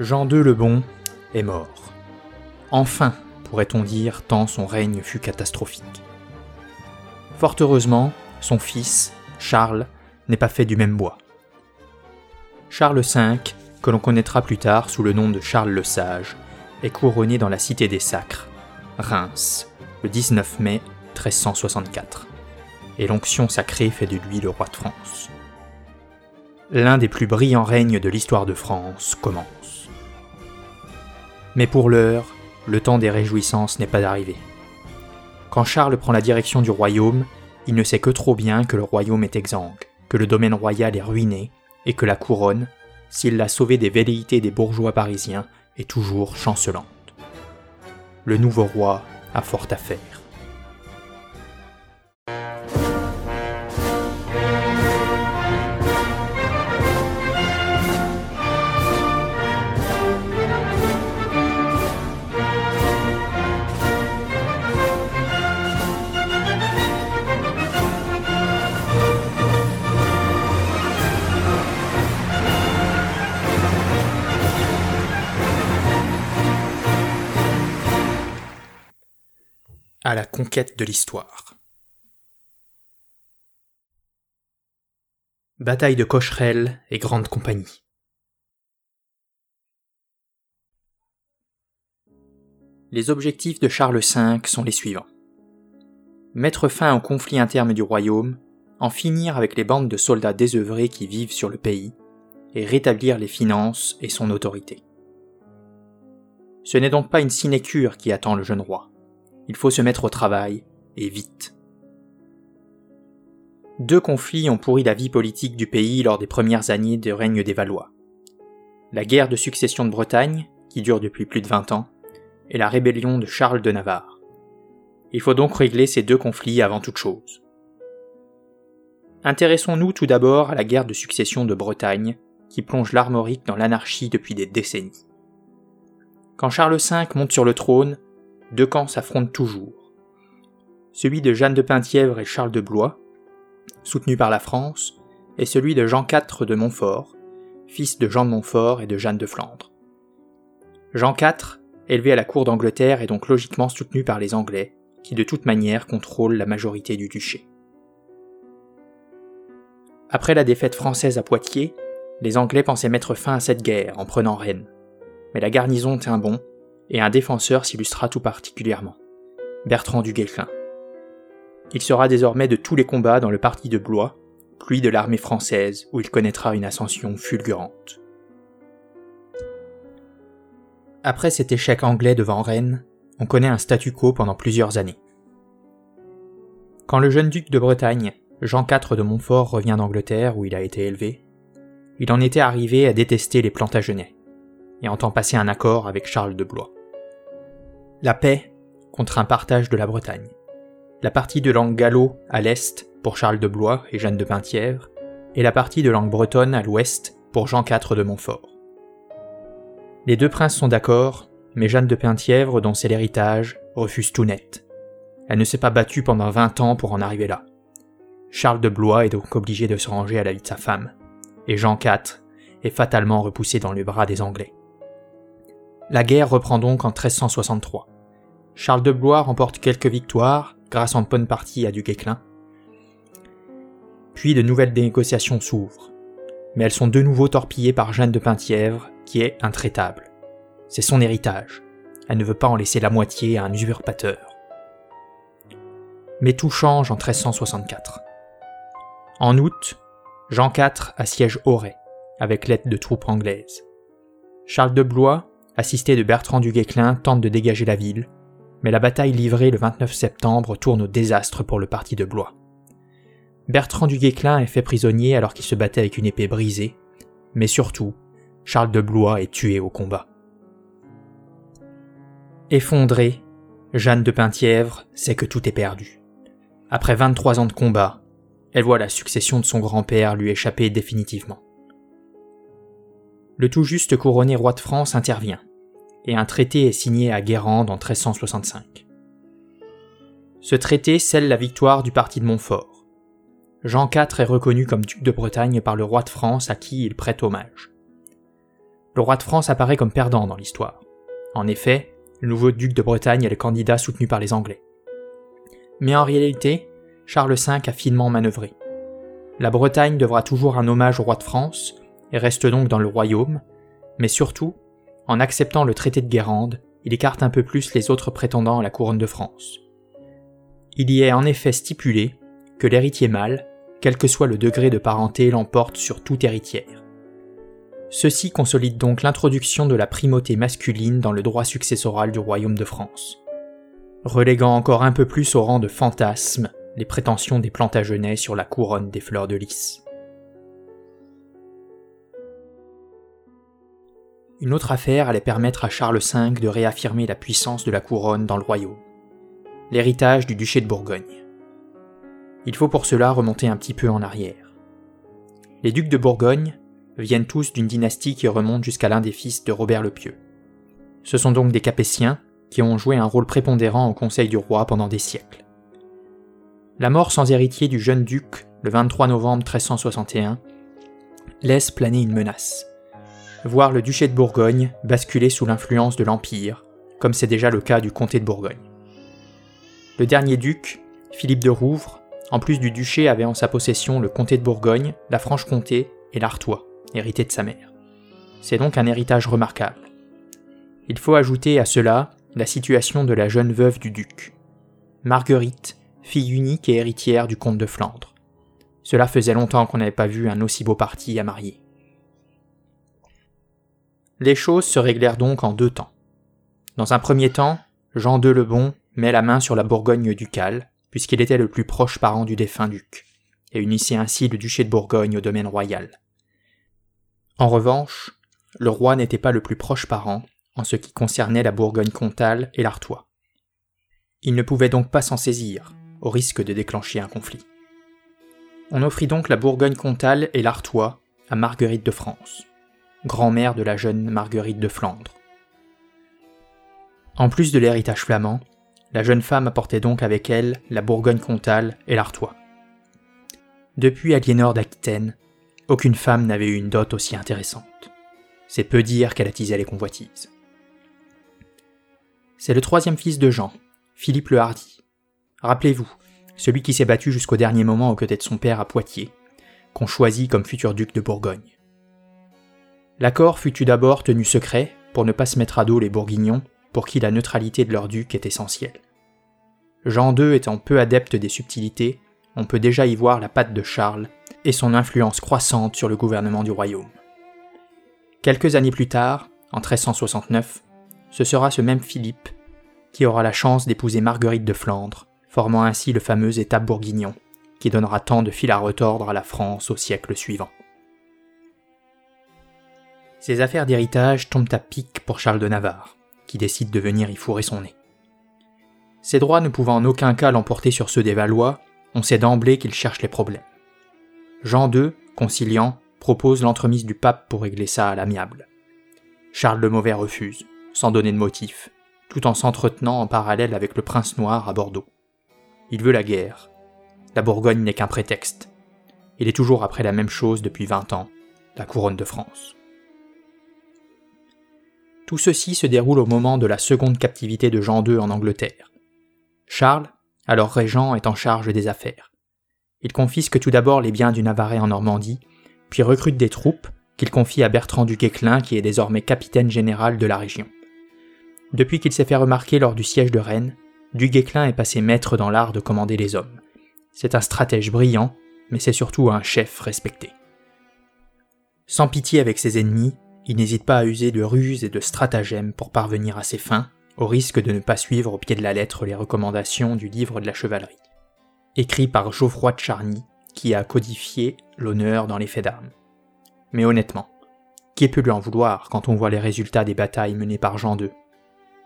Jean II le Bon est mort. Enfin, pourrait-on dire, tant son règne fut catastrophique. Fort heureusement, son fils, Charles, n'est pas fait du même bois. Charles V, que l'on connaîtra plus tard sous le nom de Charles le Sage, est couronné dans la cité des Sacres, Reims, le 19 mai 1364, et l'onction sacrée fait de lui le roi de France. L'un des plus brillants règnes de l'histoire de France commence. Mais pour l'heure, le temps des réjouissances n'est pas arrivé. Quand Charles prend la direction du royaume, il ne sait que trop bien que le royaume est exsangue, que le domaine royal est ruiné, et que la couronne, s'il l'a sauvée des velléités des bourgeois parisiens, est toujours chancelante. Le nouveau roi a fort à faire. Conquête de l'histoire. Bataille de Cocherel et Grande Compagnie. Les objectifs de Charles V sont les suivants. Mettre fin au conflit interne du royaume, en finir avec les bandes de soldats désœuvrés qui vivent sur le pays, et rétablir les finances et son autorité. Ce n'est donc pas une sinécure qui attend le jeune roi. Il faut se mettre au travail, et vite. Deux conflits ont pourri la vie politique du pays lors des premières années de règne des Valois. La guerre de succession de Bretagne, qui dure depuis plus de 20 ans, et la rébellion de Charles de Navarre. Il faut donc régler ces deux conflits avant toute chose. Intéressons-nous tout d'abord à la guerre de succession de Bretagne, qui plonge l'Armorique dans l'anarchie depuis des décennies. Quand Charles V monte sur le trône, deux camps s'affrontent toujours. Celui de Jeanne de Penthièvre et Charles de Blois, soutenu par la France, et celui de Jean IV de Montfort, fils de Jean de Montfort et de Jeanne de Flandre. Jean IV, élevé à la cour d'Angleterre, est donc logiquement soutenu par les Anglais, qui de toute manière contrôlent la majorité du duché. Après la défaite française à Poitiers, les Anglais pensaient mettre fin à cette guerre en prenant Rennes. Mais la garnison tint bon et un défenseur s'illustra tout particulièrement, Bertrand du Guesclin. Il sera désormais de tous les combats dans le parti de Blois, puis de l'armée française où il connaîtra une ascension fulgurante. Après cet échec anglais devant Rennes, on connaît un statu quo pendant plusieurs années. Quand le jeune duc de Bretagne, Jean IV de Montfort, revient d'Angleterre où il a été élevé, il en était arrivé à détester les Plantagenets et entend passer un accord avec Charles de Blois. La paix contre un partage de la Bretagne. La partie de langue gallo à l'est pour Charles de Blois et Jeanne de Penthièvre, et la partie de langue bretonne à l'ouest pour Jean IV de Montfort. Les deux princes sont d'accord, mais Jeanne de Penthièvre, dont c'est l'héritage, refuse tout net. Elle ne s'est pas battue pendant vingt ans pour en arriver là. Charles de Blois est donc obligé de se ranger à la vie de sa femme, et Jean IV est fatalement repoussé dans les bras des Anglais. La guerre reprend donc en 1363. Charles de Blois remporte quelques victoires, grâce en bonne partie à du Guesclin. Puis de nouvelles négociations s'ouvrent. Mais elles sont de nouveau torpillées par Jeanne de Penthièvre, qui est intraitable. C'est son héritage. Elle ne veut pas en laisser la moitié à un usurpateur. Mais tout change en 1364. En août, Jean IV assiège Auray, avec l'aide de troupes anglaises. Charles de Blois assisté de Bertrand du Guesclin, tente de dégager la ville, mais la bataille livrée le 29 septembre tourne au désastre pour le parti de Blois. Bertrand du Guesclin est fait prisonnier alors qu'il se battait avec une épée brisée, mais surtout, Charles de Blois est tué au combat. Effondrée, Jeanne de Penthièvre sait que tout est perdu. Après 23 ans de combat, elle voit la succession de son grand-père lui échapper définitivement. Le tout juste couronné roi de France intervient et un traité est signé à Guérande en 1365. Ce traité scelle la victoire du parti de Montfort. Jean IV est reconnu comme duc de Bretagne par le roi de France à qui il prête hommage. le roi de France apparaît comme perdant dans l'histoire. En effet, le nouveau duc de Bretagne est le candidat soutenu par les Anglais. Mais en réalité, Charles V a finement manœuvré. La Bretagne devra toujours un hommage au roi de France et reste donc dans le royaume, mais surtout, en acceptant le traité de Guérande, il écarte un peu plus les autres prétendants à la couronne de France. Il y est en effet stipulé que l'héritier mâle, quel que soit le degré de parenté, l'emporte sur toute héritière. Ceci consolide donc l'introduction de la primauté masculine dans le droit successoral du royaume de France, reléguant encore un peu plus au rang de fantasme les prétentions des Plantagenets sur la couronne des fleurs de lys. Une autre affaire allait permettre à Charles V de réaffirmer la puissance de la couronne dans le royaume, l'héritage du duché de Bourgogne. Il faut pour cela remonter un petit peu en arrière. Les ducs de Bourgogne viennent tous d'une dynastie qui remonte jusqu'à l'un des fils de Robert le Pieux. Ce sont donc des Capétiens qui ont joué un rôle prépondérant au conseil du roi pendant des siècles. La mort sans héritier du jeune duc, le 23 novembre 1361, laisse planer une menace. Voir le duché de Bourgogne basculer sous l'influence de l'Empire, comme c'est déjà le cas du comté de Bourgogne. Le dernier duc, Philippe de Rouvre, en plus du duché avait en sa possession le comté de Bourgogne, la Franche-Comté et l'Artois hérité de sa mère. C'est donc un héritage remarquable. Il faut ajouter à cela la situation de la jeune veuve du duc. Marguerite, fille unique et héritière du comte de Flandre. Cela faisait longtemps qu'on n'avait pas vu un aussi beau parti à marier. Les choses se réglèrent donc en deux temps. Dans un premier temps, Jean II le Bon met la main sur la Bourgogne ducale, puisqu'il était le plus proche parent du défunt duc, et unissait ainsi le duché de Bourgogne au domaine royal. En revanche, le roi n'était pas le plus proche parent en ce qui concernait la Bourgogne comtale et l'Artois. Il ne pouvait donc pas s'en saisir, au risque de déclencher un conflit. On offrit donc la Bourgogne comtale et l'Artois à Marguerite de France, grand-mère de la jeune Marguerite de Flandre. En plus de l'héritage flamand, la jeune femme apportait donc avec elle la Bourgogne comtale et l'Artois. Depuis Aliénor d'Aquitaine, aucune femme n'avait eu une dot aussi intéressante. C'est peu dire qu'elle attisait les convoitises. C'est le troisième fils de Jean, Philippe le Hardy. Rappelez-vous, celui qui s'est battu jusqu'au dernier moment aux côtés de son père à Poitiers, qu'on choisit comme futur duc de Bourgogne. L'accord fut tout d'abord tenu secret pour ne pas se mettre à dos les Bourguignons, pour qui la neutralité de leur duc est essentielle. Jean II étant peu adepte des subtilités, on peut déjà y voir la patte de Charles et son influence croissante sur le gouvernement du royaume. Quelques années plus tard, en 1369, ce sera ce même Philippe qui aura la chance d'épouser Marguerite de Flandre, formant ainsi le fameux État bourguignon, qui donnera tant de fil à retordre à la France au siècle suivant. Ces affaires d'héritage tombent à pic pour Charles de Navarre, qui décide de venir y fourrer son nez. Ses droits ne pouvant en aucun cas l'emporter sur ceux des Valois, on sait d'emblée qu'il cherche les problèmes. Jean II, conciliant, propose l'entremise du pape pour régler ça à l'amiable. Charles le Mauvais refuse, sans donner de motif, tout en s'entretenant en parallèle avec le prince noir à Bordeaux. Il veut la guerre. La Bourgogne n'est qu'un prétexte. Il est toujours après la même chose depuis vingt ans, la couronne de France. Tout ceci se déroule au moment de la seconde captivité de Jean II en Angleterre. Charles, alors régent, est en charge des affaires. Il confisque tout d'abord les biens du Navarrais en Normandie, puis recrute des troupes qu'il confie à Bertrand du Guesclin qui est désormais capitaine général de la région. Depuis qu'il s'est fait remarquer lors du siège de Rennes, du Guesclin est passé maître dans l'art de commander les hommes. C'est un stratège brillant, mais c'est surtout un chef respecté. Sans pitié avec ses ennemis, il n'hésite pas à user de ruses et de stratagèmes pour parvenir à ses fins, au risque de ne pas suivre au pied de la lettre les recommandations du livre de la chevalerie écrit par Geoffroy de Charny, qui a codifié l'honneur dans les faits d'armes. Mais honnêtement, qui peut lui en vouloir quand on voit les résultats des batailles menées par Jean II,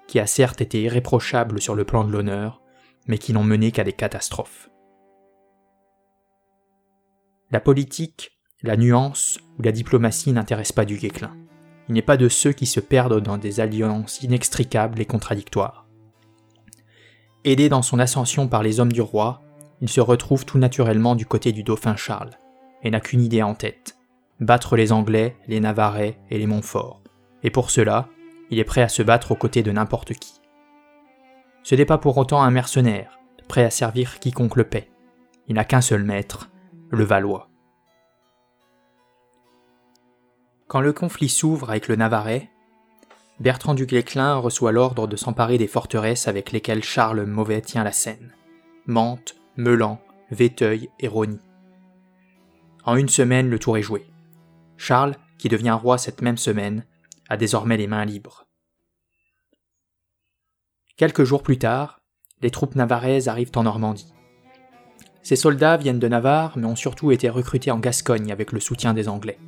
qui a certes été irréprochable sur le plan de l'honneur, mais qui n'ont mené qu'à des catastrophes. La politique, la nuance ou la diplomatie n'intéressent pas du Guesclin. Il n'est pas de ceux qui se perdent dans des alliances inextricables et contradictoires. Aidé dans son ascension par les hommes du roi, il se retrouve tout naturellement du côté du dauphin Charles, et n'a qu'une idée en tête battre les Anglais, les Navarrais et les Montfort, et pour cela, il est prêt à se battre aux côtés de n'importe qui. Ce n'est pas pour autant un mercenaire, prêt à servir quiconque le paie. Il n'a qu'un seul maître, le Valois. Quand le conflit s'ouvre avec le Navarrais, Bertrand du Guesclin reçoit l'ordre de s'emparer des forteresses avec lesquelles Charles Mauvais tient la Seine Mantes, Meulan, Véteuil et Rony. En une semaine, le tour est joué. Charles, qui devient roi cette même semaine, a désormais les mains libres. Quelques jours plus tard, les troupes navarraises arrivent en Normandie. Ces soldats viennent de Navarre, mais ont surtout été recrutés en Gascogne avec le soutien des Anglais.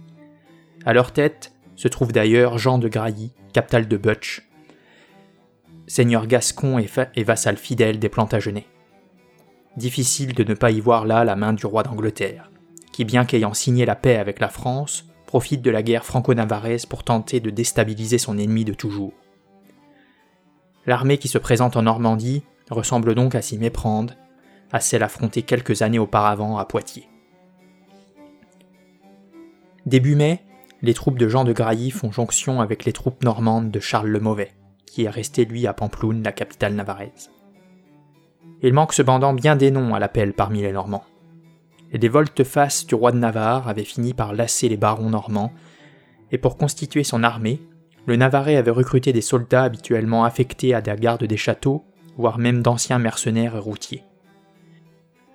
À leur tête se trouve d'ailleurs Jean de Grailly, captal de Butch, seigneur gascon et, vassal fidèle des Plantagenets. Difficile de ne pas y voir là la main du roi d'Angleterre, qui bien qu'ayant signé la paix avec la France, profite de la guerre franco-navarraise pour tenter de déstabiliser son ennemi de toujours. L'armée qui se présente en Normandie ressemble donc à s'y méprendre à celle affrontée quelques années auparavant à Poitiers. Début mai, les troupes de Jean de Grailly font jonction avec les troupes normandes de Charles le Mauvais, qui est resté lui à Pamploune, la capitale navarraise. Il manque cependant bien des noms à l'appel parmi les Normands. Et des volte-face du roi de Navarre avaient fini par lasser les barons normands, et pour constituer son armée, le Navarrais avait recruté des soldats habituellement affectés à la garde des châteaux, voire même d'anciens mercenaires et routiers.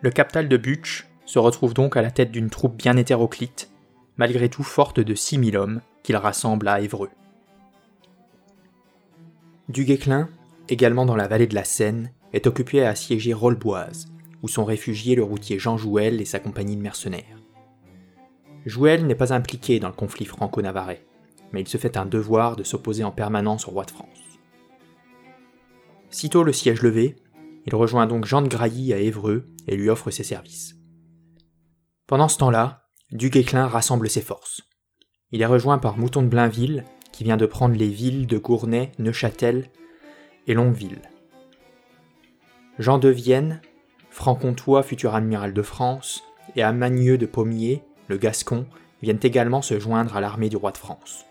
Le captal de Butch se retrouve donc à la tête d'une troupe bien hétéroclite, malgré tout forte de 6000 hommes qu'il rassemble à Évreux. Du Guesclin, également dans la vallée de la Seine, est occupé à assiéger Rolleboise, où sont réfugiés le routier Jean Jouel et sa compagnie de mercenaires. Jouel n'est pas impliqué dans le conflit franco-navarrais mais il se fait un devoir de s'opposer en permanence au roi de France. Sitôt le siège levé, il rejoint donc Jean de Grailly à Évreux et lui offre ses services. Pendant ce temps-là, Du Guesclin rassemble ses forces. Il est rejoint par Mouton de Blainville, qui vient de prendre les villes de Gournay, Neuchâtel et Longueville. Jean de Vienne, franc-comtois futur amiral de France, et Amagneux de Pommier, le Gascon, viennent également se joindre à l'armée du roi de France.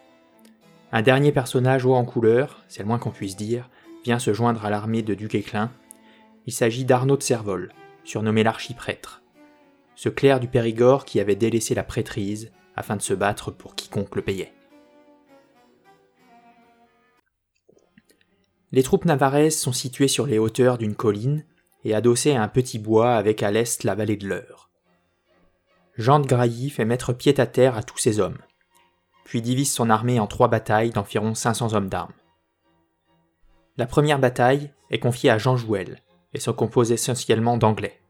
Un dernier personnage haut en couleur, c'est le moins qu'on puisse dire, vient se joindre à l'armée de Duquesclin. Il s'agit d'Arnaud de Servol, surnommé l'archiprêtre. Ce clerc du Périgord qui avait délaissé la prêtrise afin de se battre pour quiconque le payait. Les troupes navaraises sont situées sur les hauteurs d'une colline et adossées à un petit bois avec à l'est la vallée de l'Eure. Jean de Grailly fait mettre pied à terre à tous ses hommes puis divise son armée en trois batailles d'environ 500 hommes d'armes. La première bataille est confiée à Jean Jouel et se compose essentiellement d'Anglais.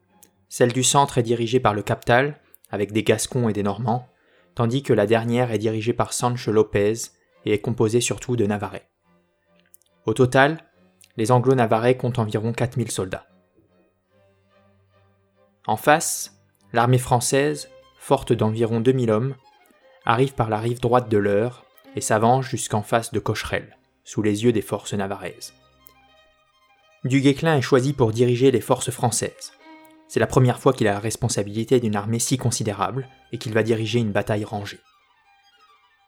Celle du centre est dirigée par le Captal, avec des Gascons et des Normands, tandis que la dernière est dirigée par Sancho Lopez et est composée surtout de Navarrais. Au total, les Anglo-Navarrais comptent environ 4000 soldats. En face, l'armée française, forte d'environ 2000 hommes, arrive par la rive droite de l'Eure et s'avance jusqu'en face de Cocherel, sous les yeux des forces navarraises. Du Guesclin est choisi pour diriger les forces françaises. C'est la première fois qu'il a la responsabilité d'une armée si considérable et qu'il va diriger une bataille rangée.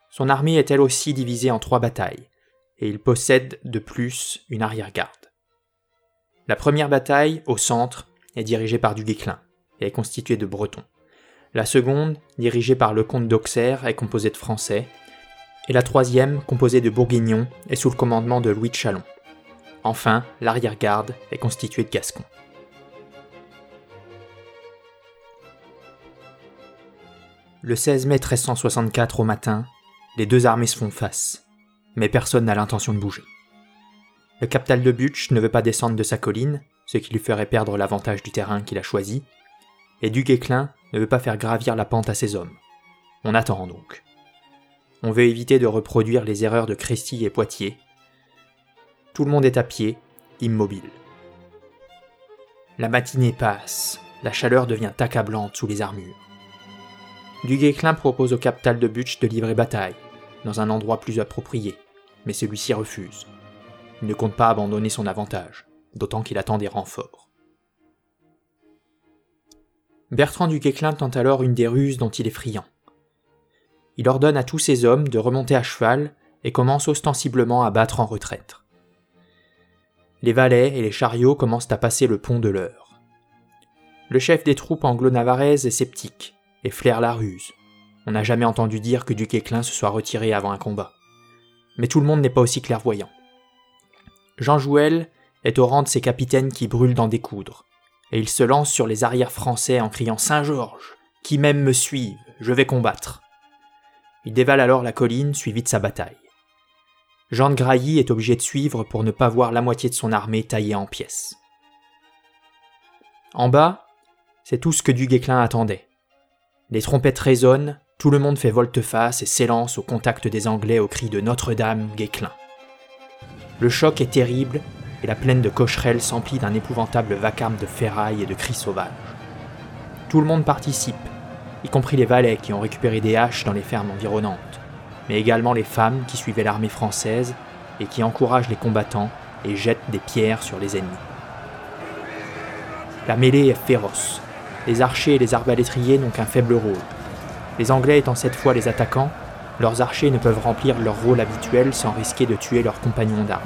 Son armée est elle aussi divisée en trois batailles, et il possède de plus une arrière-garde. La première bataille, au centre, est dirigée par du Guesclin et est constituée de Bretons. La seconde, dirigée par le comte d'Auxerre, est composée de Français. Et la troisième, composée de Bourguignons, est sous le commandement de Louis de Chalon. Enfin, l'arrière-garde est constituée de Gascons. Le 16 mai 1364 au matin, les deux armées se font face, mais personne n'a l'intention de bouger. Le captal de Butch ne veut pas descendre de sa colline, ce qui lui ferait perdre l'avantage du terrain qu'il a choisi, et Du Guesclin ne veut pas faire gravir la pente à ses hommes. On attend donc. On veut éviter de reproduire les erreurs de Crécy et Poitiers. Tout le monde est à pied, immobile. La matinée passe, la chaleur devient accablante sous les armures. Du Guesclin propose au captal de Butch de livrer bataille, dans un endroit plus approprié, mais celui-ci refuse. Il ne compte pas abandonner son avantage, d'autant qu'il attend des renforts. Bertrand du Guesclin tente alors une des ruses dont il est friand. Il ordonne à tous ses hommes de remonter à cheval et commence ostensiblement à battre en retraite. Les valets et les chariots commencent à passer le pont de l'heure. Le chef des troupes anglo-navaraises est sceptique et flaire la ruse. On n'a jamais entendu dire que du Guesclin se soit retiré avant un combat. Mais tout le monde n'est pas aussi clairvoyant. Jean Jouel est au rang de ces capitaines qui brûlent dans des coudres, et il se lance sur les arrières français en criant Saint-Georges, qui même me suivent, je vais combattre. Il dévale alors la colline suivie de sa bataille. Jean de Grailly est obligé de suivre pour ne pas voir la moitié de son armée taillée en pièces. En bas, c'est tout ce que du Guesclin attendait. Les trompettes résonnent, tout le monde fait volte-face et s'élance au contact des Anglais au cri de Notre-Dame, Guesclin. Le choc est terrible et la plaine de Cocherel s'emplit d'un épouvantable vacarme de ferraille et de cris sauvages. Tout le monde participe, y compris les valets qui ont récupéré des haches dans les fermes environnantes mais également les femmes qui suivaient l'armée française et qui encouragent les combattants et jettent des pierres sur les ennemis. La mêlée est féroce. Les archers et les arbalétriers n'ont qu'un faible rôle. Les Anglais étant cette fois les attaquants, leurs archers ne peuvent remplir leur rôle habituel sans risquer de tuer leurs compagnons d'armes.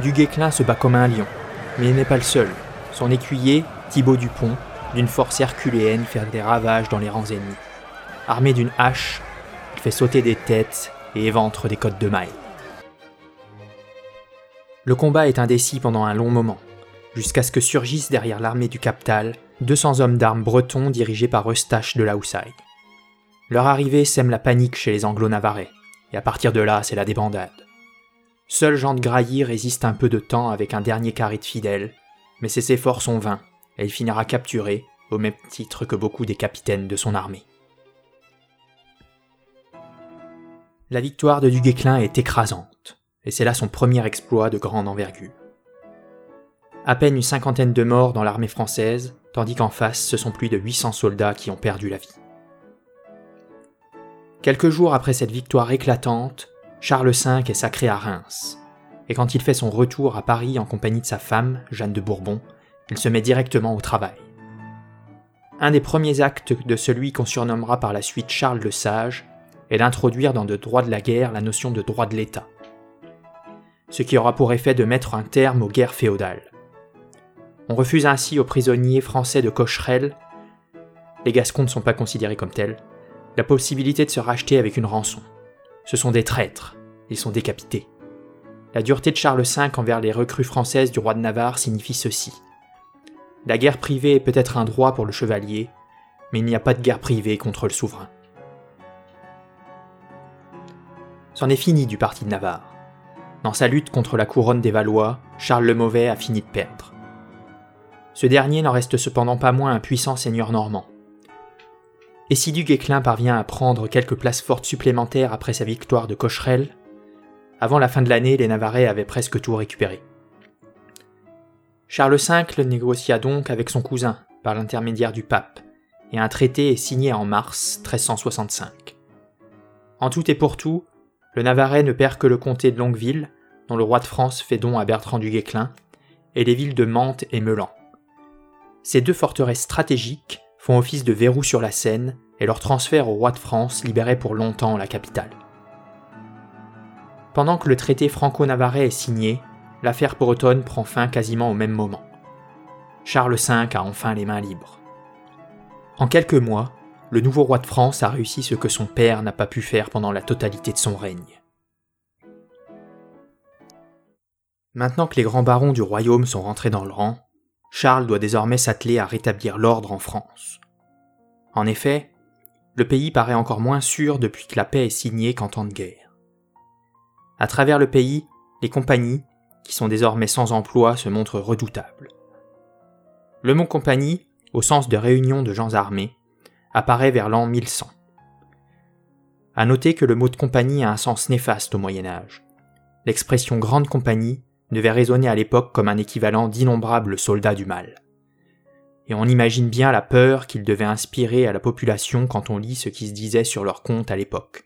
Du Guesclin se bat comme un lion, mais il n'est pas le seul. Son écuyer, Thibaut Dupont, d'une force herculéenne, fait des ravages dans les rangs ennemis. Armé d'une hache, fait sauter des têtes et éventre des côtes de mailles. Le combat est indécis pendant un long moment, jusqu'à ce que surgissent derrière l'armée du capital 200 hommes d'armes bretons dirigés par Eustache de la Houssaye. Leur arrivée sème la panique chez les Anglo-Navarrais, et à partir de là, c'est la débandade. Seul Jean de Grailly résiste un peu de temps avec un dernier carré de fidèles, mais ses efforts sont vains, et il finira capturé, au même titre que beaucoup des capitaines de son armée. La victoire de Du Guesclin est écrasante, et c'est là son premier exploit de grande envergure. À peine une cinquantaine de morts dans l'armée française, tandis qu'en face, ce sont plus de 800 soldats qui ont perdu la vie. Quelques jours après cette victoire éclatante, Charles V est sacré à Reims, et quand il fait son retour à Paris en compagnie de sa femme, Jeanne de Bourbon, il se met directement au travail. Un des premiers actes de celui qu'on surnommera par la suite Charles le Sage et d'introduire dans le droit de la guerre la notion de droit de l'État, ce qui aura pour effet de mettre un terme aux guerres féodales. On refuse ainsi aux prisonniers français de Cocherel, les Gascons ne sont pas considérés comme tels, la possibilité de se racheter avec une rançon. Ce sont des traîtres, ils sont décapités. La dureté de Charles V envers les recrues françaises du roi de Navarre signifie ceci. La guerre privée est peut-être un droit pour le chevalier, mais il n'y a pas de guerre privée contre le souverain. C'en est fini du parti de Navarre. Dans sa lutte contre la couronne des Valois, Charles le Mauvais a fini de perdre. Ce dernier n'en reste cependant pas moins un puissant seigneur normand. Et si du Guesclin parvient à prendre quelques places fortes supplémentaires après sa victoire de Cocherel, avant la fin de l'année, les Navarrais avaient presque tout récupéré. Charles V négocia donc avec son cousin, par l'intermédiaire du pape, et un traité est signé en mars 1365. En tout et pour tout, le Navarrais ne perd que le comté de Longueville, dont le roi de France fait don à Bertrand du Guesclin, et les villes de Mantes et Melan. Ces deux forteresses stratégiques font office de verrou sur la Seine et leur transfert au roi de France libérait pour longtemps la capitale. Pendant que le traité franco-navarrais est signé, l'affaire bretonne prend fin quasiment au même moment. Charles V a enfin les mains libres. En quelques mois, le nouveau roi de France a réussi ce que son père n'a pas pu faire pendant la totalité de son règne. Maintenant que les grands barons du royaume sont rentrés dans le rang, Charles doit désormais s'atteler à rétablir l'ordre en France. En effet, le pays paraît encore moins sûr depuis que la paix est signée qu'en temps de guerre. À travers le pays, les compagnies, qui sont désormais sans emploi, se montrent redoutables. Le mot compagnie, au sens de réunion de gens armés, apparaît vers l'an 1100. À noter que le mot de compagnie a un sens néfaste au Moyen Âge. L'expression grande compagnie devait résonner à l'époque comme un équivalent d'innombrables soldats du mal. Et on imagine bien la peur qu'il devait inspirer à la population quand on lit ce qui se disait sur leur compte à l'époque.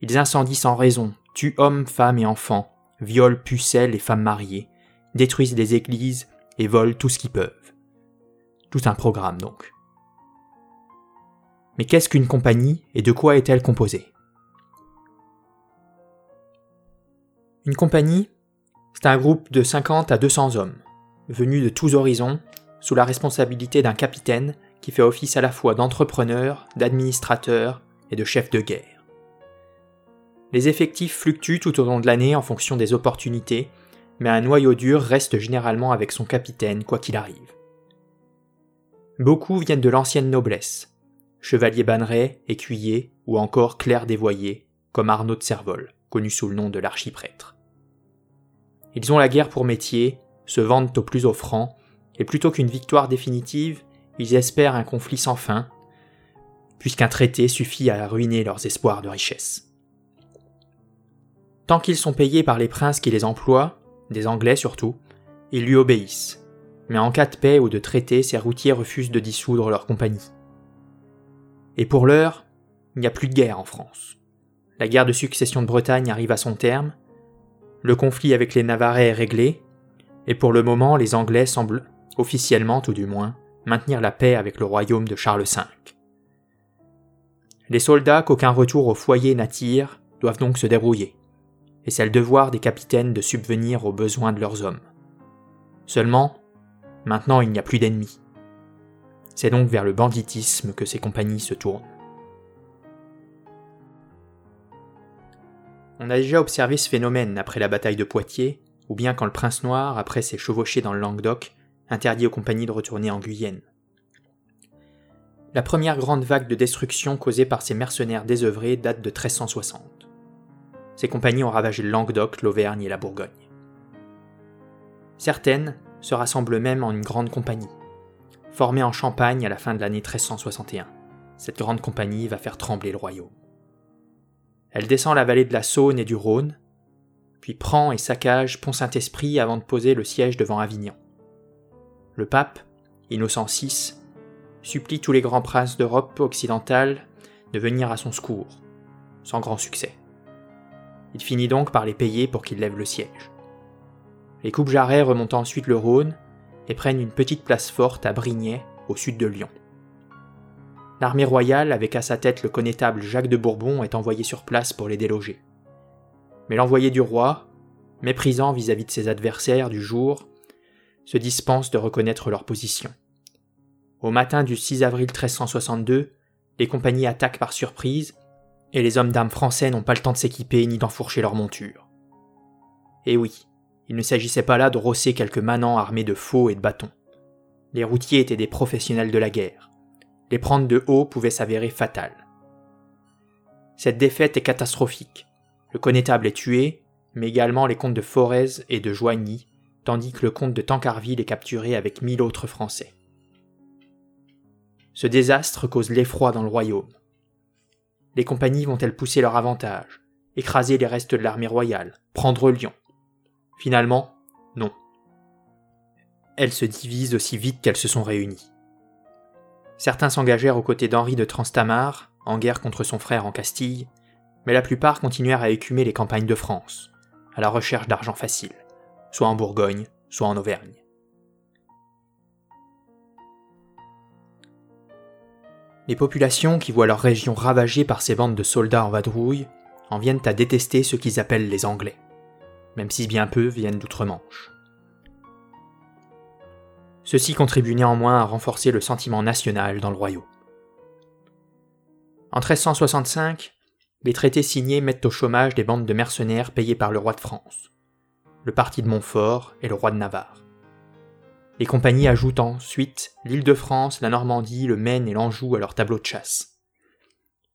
Ils incendient sans raison, tuent hommes, femmes et enfants, violent pucelles et femmes mariées, détruisent des églises et volent tout ce qu'ils peuvent. Tout un programme donc. Mais qu'est-ce qu'une compagnie et de quoi est-elle composée? Une compagnie, c'est un groupe de 50 à 200 hommes, venus de tous horizons, sous la responsabilité d'un capitaine qui fait office à la fois d'entrepreneur, d'administrateur et de chef de guerre. Les effectifs fluctuent tout au long de l'année en fonction des opportunités, mais un noyau dur reste généralement avec son capitaine quoi qu'il arrive. Beaucoup viennent de l'ancienne noblesse, chevalier banneret, écuyer ou encore clerc dévoyé, comme Arnaud de Servol, connu sous le nom de l'archiprêtre. Ils ont la guerre pour métier, se vendent au plus offrant, et plutôt qu'une victoire définitive, ils espèrent un conflit sans fin, puisqu'un traité suffit à ruiner leurs espoirs de richesse. Tant qu'ils sont payés par les princes qui les emploient, des Anglais surtout, ils lui obéissent. Mais en cas de paix ou de traité, ces routiers refusent de dissoudre leur compagnie. Et pour l'heure, il n'y a plus de guerre en France. La guerre de succession de Bretagne arrive à son terme, le conflit avec les Navarrais est réglé, et pour le moment les Anglais semblent, officiellement tout du moins, maintenir la paix avec le royaume de Charles V. Les soldats qu'aucun retour au foyer n'attire doivent donc se débrouiller, et c'est le devoir des capitaines de subvenir aux besoins de leurs hommes. Seulement, maintenant il n'y a plus d'ennemis. C'est donc vers le banditisme que ces compagnies se tournent. On a déjà observé ce phénomène après la bataille de Poitiers, ou bien quand le prince noir, après s'est chevauché dans le Languedoc, interdit aux compagnies de retourner en Guyenne. La première grande vague de destruction causée par ces mercenaires désœuvrés date de 1360. Ces compagnies ont ravagé le Languedoc, l'Auvergne et la Bourgogne. Certaines se rassemblent même en une grande compagnie, formée en Champagne à la fin de l'année 1361. Cette grande compagnie va faire trembler le royaume. Elle descend la vallée de la Saône et du Rhône, puis prend et saccage Pont-Saint-Esprit avant de poser le siège devant Avignon. Le pape, Innocent VI, supplie tous les grands princes d'Europe occidentale de venir à son secours, sans grand succès. Il finit donc par les payer pour qu'ils lèvent le siège. Les coupes jarrets remontent ensuite le Rhône et prennent une petite place forte à Brignais, au sud de Lyon. L'armée royale, avec à sa tête le connétable Jacques de Bourbon, est envoyée sur place pour les déloger. Mais l'envoyé du roi, méprisant vis-à-vis de ses adversaires du jour, se dispense de reconnaître leur position. Au matin du 6 avril 1362, les compagnies attaquent par surprise, et les hommes d'âme français n'ont pas le temps de s'équiper ni d'enfourcher leurs montures. Et oui, il ne s'agissait pas là de rosser quelques manants armés de faux et de bâtons. Les routiers étaient des professionnels de la guerre les prendre de haut pouvait s'avérer fatal. Cette défaite est catastrophique. Le connétable est tué, mais également les comtes de Forez et de Joigny, tandis que le comte de Tancarville est capturé avec mille autres Français. Ce désastre cause l'effroi dans le royaume. Les compagnies vont-elles pousser leur avantage, écraser les restes de l'armée royale, prendre Lyon? Finalement, non. Elles se divisent aussi vite qu'elles se sont réunies. Certains s'engagèrent aux côtés d'Henri de Transtamar, en guerre contre son frère en Castille, mais la plupart continuèrent à écumer les campagnes de France, à la recherche d'argent facile, soit en Bourgogne, soit en Auvergne. Les populations qui voient leur région ravagée par ces bandes de soldats en vadrouille en viennent à détester ce qu'ils appellent les Anglais, même si bien peu viennent d'outre-Manche. Ceci contribue néanmoins à renforcer le sentiment national dans le royaume. En 1365, les traités signés mettent au chômage des bandes de mercenaires payées par le roi de France, le parti de Montfort et le roi de Navarre. Les compagnies ajoutent ensuite l'île de France, la Normandie, le Maine et l'Anjou à leur tableau de chasse.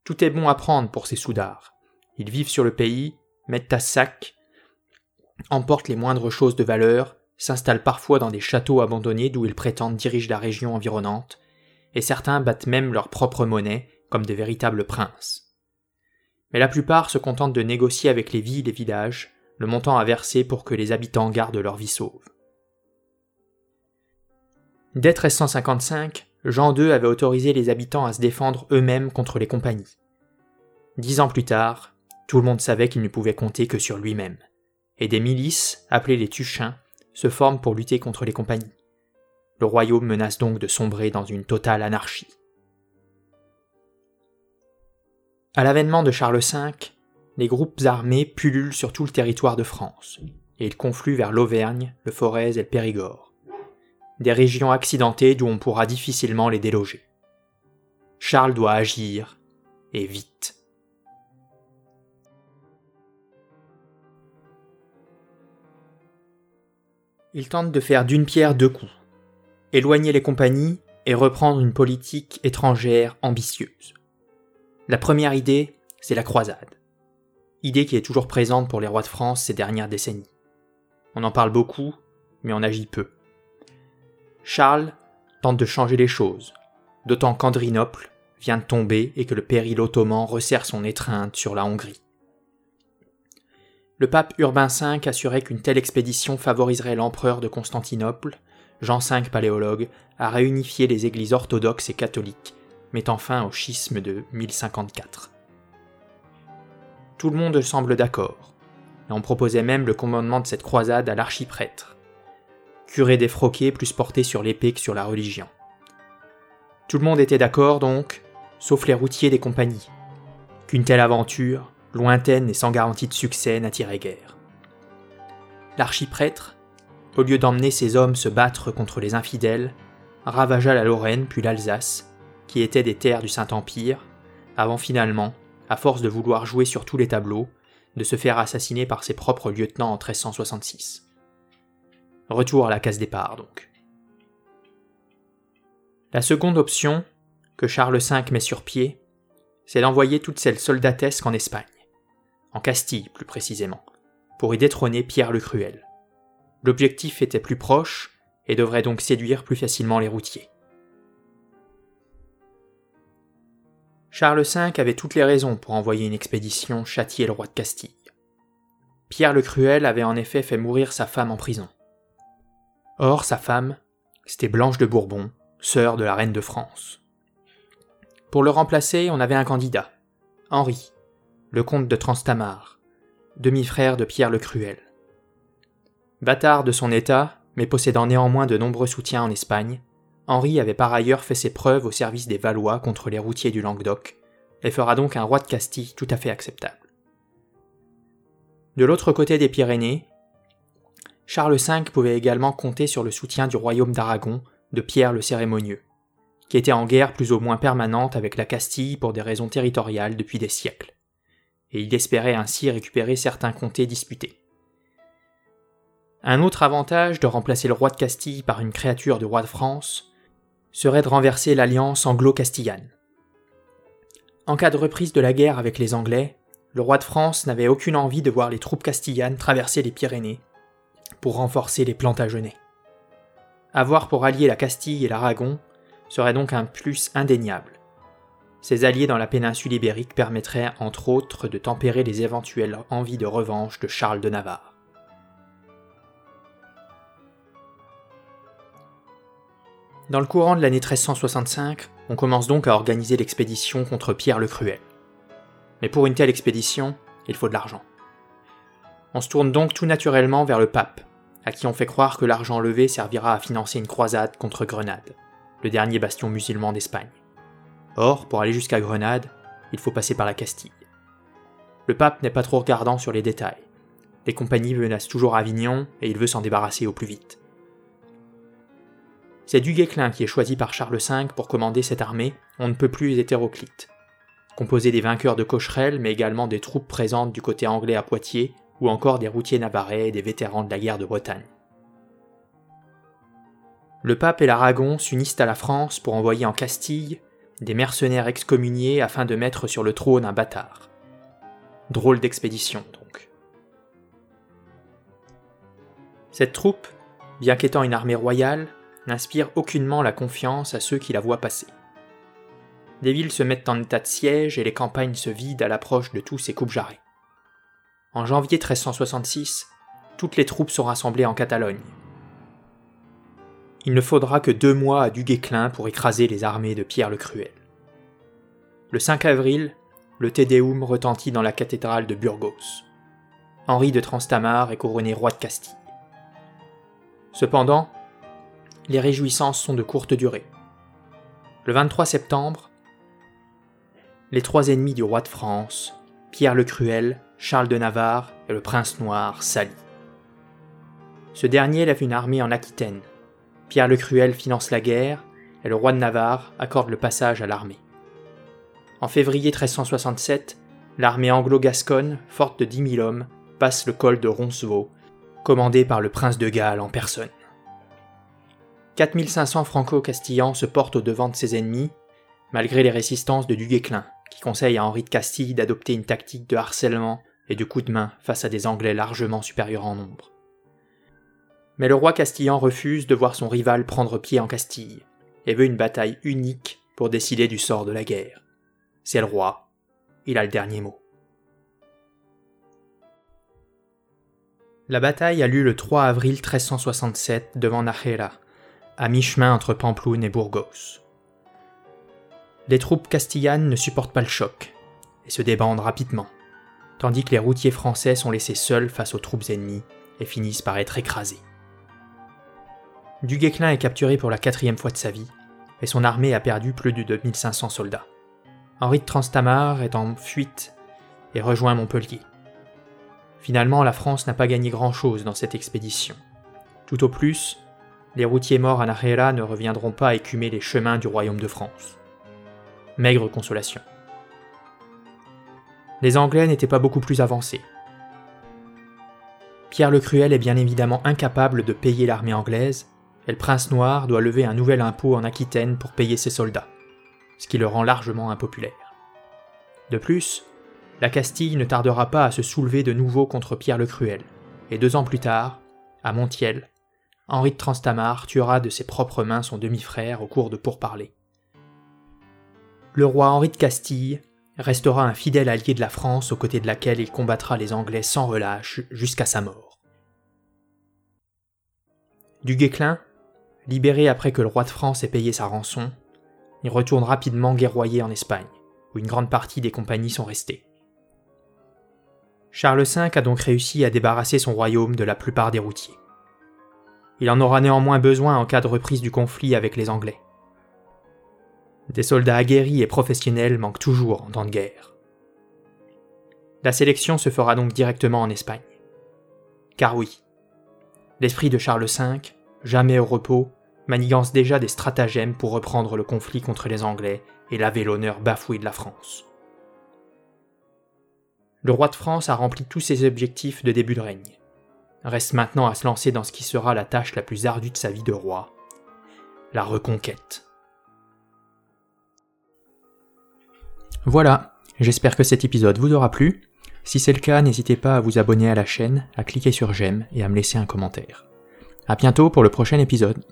Tout est bon à prendre pour ces soudards. Ils vivent sur le pays, mettent à sac, emportent les moindres choses de valeur s'installent parfois dans des châteaux abandonnés d'où ils prétendent diriger la région environnante, et certains battent même leur propre monnaie comme des véritables princes. Mais la plupart se contentent de négocier avec les villes et villages le montant à verser pour que les habitants gardent leur vie sauve. Dès 1355, Jean II avait autorisé les habitants à se défendre eux-mêmes contre les compagnies. Dix ans plus tard, tout le monde savait qu'il ne pouvait compter que sur lui-même, et des milices, appelées les Tuchins, se forment pour lutter contre les compagnies. Le royaume menace donc de sombrer dans une totale anarchie. À l'avènement de Charles V, les groupes armés pullulent sur tout le territoire de France, et ils confluent vers l'Auvergne, le Forez et le Périgord. Des régions accidentées d'où on pourra difficilement les déloger. Charles doit agir, et vite. Il tente de faire d'une pierre deux coups, éloigner les compagnies et reprendre une politique étrangère ambitieuse. La première idée, c'est la croisade. Idée qui est toujours présente pour les rois de France ces dernières décennies. On en parle beaucoup, mais on agit peu. Charles tente de changer les choses, d'autant qu'Andrinople vient de tomber et que le péril ottoman resserre son étreinte sur la Hongrie. Le pape Urbain V assurait qu'une telle expédition favoriserait l'empereur de Constantinople, Jean V paléologue, à réunifier les églises orthodoxes et catholiques, mettant fin au schisme de 1054. Tout le monde semble d'accord, on proposait même le commandement de cette croisade à l'archiprêtre, curé défroqué plus porté sur l'épée que sur la religion. Tout le monde était d'accord donc, sauf les routiers des compagnies, qu'une telle aventure, lointaine et sans garantie de succès, n'attirait guère. L'archiprêtre, au lieu d'emmener ses hommes se battre contre les infidèles, ravagea la Lorraine puis l'Alsace, qui étaient des terres du Saint-Empire, avant finalement, à force de vouloir jouer sur tous les tableaux, de se faire assassiner par ses propres lieutenants en 1366. Retour à la case départ donc. La seconde option, que Charles V met sur pied, c'est d'envoyer toutes celles soldatesques en Espagne, en Castille plus précisément, pour y détrôner Pierre le Cruel. L'objectif était plus proche et devrait donc séduire plus facilement les routiers. Charles V avait toutes les raisons pour envoyer une expédition châtier le roi de Castille. Pierre le Cruel avait en effet fait mourir sa femme en prison. Or, sa femme, c'était Blanche de Bourbon, sœur de la reine de France. Pour le remplacer, on avait un candidat, Henri, le comte de Transtamar, demi-frère de Pierre le Cruel. Bâtard de son état, mais possédant néanmoins de nombreux soutiens en Espagne, Henri avait par ailleurs fait ses preuves au service des Valois contre les routiers du Languedoc, et fera donc un roi de Castille tout à fait acceptable. De l'autre côté des Pyrénées, Charles V pouvait également compter sur le soutien du royaume d'Aragon de Pierre le Cérémonieux, qui était en guerre plus ou moins permanente avec la Castille pour des raisons territoriales depuis des siècles, et il espérait ainsi récupérer certains comtés disputés. Un autre avantage de remplacer le roi de Castille par une créature du roi de France serait de renverser l'alliance anglo-castillane. En cas de reprise de la guerre avec les Anglais, le roi de France n'avait aucune envie de voir les troupes castillanes traverser les Pyrénées pour renforcer les Plantagenets. Avoir pour allier la Castille et l'Aragon serait donc un plus indéniable. Ces alliés dans la péninsule ibérique permettraient entre autres de tempérer les éventuelles envies de revanche de Charles de Navarre. Dans le courant de l'année 1365, on commence donc à organiser l'expédition contre Pierre le Cruel. Mais pour une telle expédition, il faut de l'argent. On se tourne donc tout naturellement vers le pape, à qui on fait croire que l'argent levé servira à financer une croisade contre Grenade, le dernier bastion musulman d'Espagne. Or, pour aller jusqu'à Grenade, il faut passer par la Castille. Le pape n'est pas trop regardant sur les détails. Les compagnies menacent toujours Avignon et il veut s'en débarrasser au plus vite. C'est Du Guesclin qui est choisi par Charles V pour commander cette armée, on ne peut plus hétéroclite. Composé des vainqueurs de Cocherel, mais également des troupes présentes du côté anglais à Poitiers, ou encore des routiers navarrais et des vétérans de la guerre de Bretagne. Le pape et l'Aragon s'unissent à la France pour envoyer en Castille des mercenaires excommuniés afin de mettre sur le trône un bâtard. Drôle d'expédition donc. Cette troupe, bien qu'étant une armée royale, n'inspire aucunement la confiance à ceux qui la voient passer. Des villes se mettent en état de siège et les campagnes se vident à l'approche de tous ces coupes jarrets. En janvier 1366, toutes les troupes sont rassemblées en Catalogne. Il ne faudra que deux mois à Duguesclin pour écraser les armées de Pierre le Cruel. Le 5 avril, le Te Deum retentit dans la cathédrale de Burgos. Henri de Transtamar est couronné roi de Castille. Cependant, les réjouissances sont de courte durée. Le 23 septembre, les trois ennemis du roi de France, Pierre le Cruel, Charles de Navarre et le prince noir Sali. Ce dernier lève une armée en Aquitaine. Pierre le Cruel finance la guerre et le roi de Navarre accorde le passage à l'armée. En février 1367, l'armée anglo-gasconne, forte de 10 000 hommes, passe le col de Roncevaux, commandée par le prince de Galles en personne. 4500 franco-castillans se portent au devant de ses ennemis, malgré les résistances de Duguesclin, qui conseille à Henri de Castille d'adopter une tactique de harcèlement et de coup de main face à des Anglais largement supérieurs en nombre. Mais le roi castillan refuse de voir son rival prendre pied en Castille, et veut une bataille unique pour décider du sort de la guerre. C'est le roi, il a le dernier mot. La bataille a lieu le 3 avril 1367 devant Najera, à mi-chemin entre Pamploune et Burgos. Les troupes castillanes ne supportent pas le choc et se débandent rapidement, tandis que les routiers français sont laissés seuls face aux troupes ennemies et finissent par être écrasés. Duguesclin est capturé pour la quatrième fois de sa vie, et son armée a perdu plus de 2500 soldats. Henri de Transtamar est en fuite et rejoint Montpellier. Finalement, la France n'a pas gagné grand-chose dans cette expédition. Tout au plus, les routiers morts à Najera ne reviendront pas écumer les chemins du royaume de France. Maigre consolation. Les Anglais n'étaient pas beaucoup plus avancés. Pierre le Cruel est bien évidemment incapable de payer l'armée anglaise, et le prince noir doit lever un nouvel impôt en Aquitaine pour payer ses soldats, ce qui le rend largement impopulaire. De plus, la Castille ne tardera pas à se soulever de nouveau contre Pierre le Cruel, et deux ans plus tard, à Montiel, Henri de Transtamar tuera de ses propres mains son demi-frère au cours de pourparlers. Le roi Henri de Castille restera un fidèle allié de la France aux côtés de laquelle il combattra les Anglais sans relâche jusqu'à sa mort. Du libéré après que le roi de France ait payé sa rançon, il retourne rapidement guerroyer en Espagne, où une grande partie des compagnies sont restées. Charles V a donc réussi à débarrasser son royaume de la plupart des routiers. Il en aura néanmoins besoin en cas de reprise du conflit avec les Anglais. Des soldats aguerris et professionnels manquent toujours en temps de guerre. La sélection se fera donc directement en Espagne. Car oui, l'esprit de Charles V, jamais au repos, manigance déjà des stratagèmes pour reprendre le conflit contre les Anglais et laver l'honneur bafoué de la France. Le roi de France a rempli tous ses objectifs de début de règne. Reste maintenant à se lancer dans ce qui sera la tâche la plus ardue de sa vie de roi, la reconquête. Voilà, j'espère que cet épisode vous aura plu. Si c'est le cas, n'hésitez pas à vous abonner à la chaîne, à cliquer sur j'aime et à me laisser un commentaire. A bientôt pour le prochain épisode.